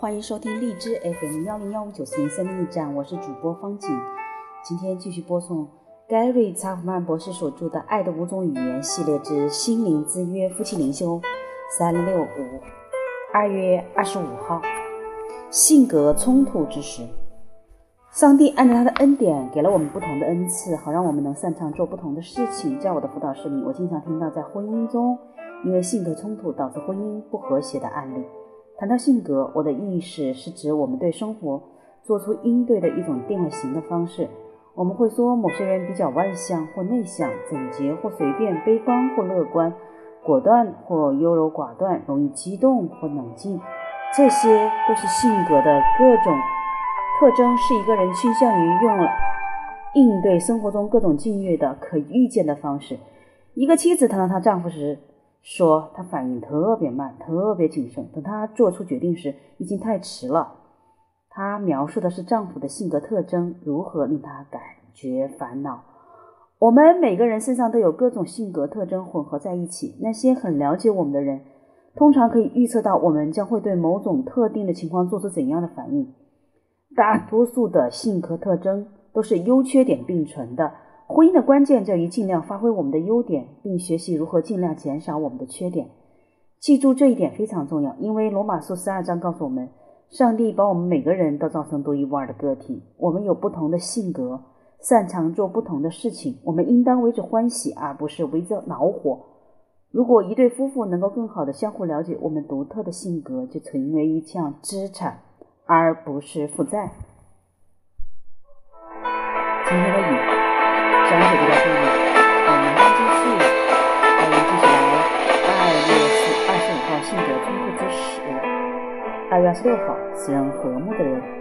欢迎收听荔枝 FM 幺零幺五九四零生命驿站，我是主播方景。今天继续播送 Gary 查普曼博士所著的《爱的五种语言》系列之心灵之约夫妻灵修三六五，二月二十五号，性格冲突之时，上帝按照他的恩典给了我们不同的恩赐，好让我们能擅长做不同的事情。在我的辅导室里，我经常听到在婚姻中因为性格冲突导致婚姻不和谐的案例。谈到性格，我的意识是指我们对生活做出应对的一种定了型的方式。我们会说某些人比较外向或内向，整洁或随便，悲观或乐观，果断或优柔寡断，容易激动或冷静。这些都是性格的各种特征，是一个人倾向于用了应对生活中各种境遇的可预见的方式。一个妻子谈到她丈夫时，说他反应特别慢，特别谨慎。等他做出决定时，已经太迟了。她描述的是丈夫的性格特征如何令他感觉烦恼。我们每个人身上都有各种性格特征混合在一起。那些很了解我们的人，通常可以预测到我们将会对某种特定的情况做出怎样的反应。大多数的性格特征都是优缺点并存的。婚姻的关键在于尽量发挥我们的优点，并学习如何尽量减少我们的缺点。记住这一点非常重要，因为罗马书十二章告诉我们，上帝把我们每个人都造成独一无二的个体。我们有不同的性格，擅长做不同的事情。我们应当为之欢喜，而不是为之恼火。如果一对夫妇能够更好的相互了解，我们独特的性格就成为一项资产，而不是负债。四二十五号性格冲突之时，二月二十六号，使人和睦的人。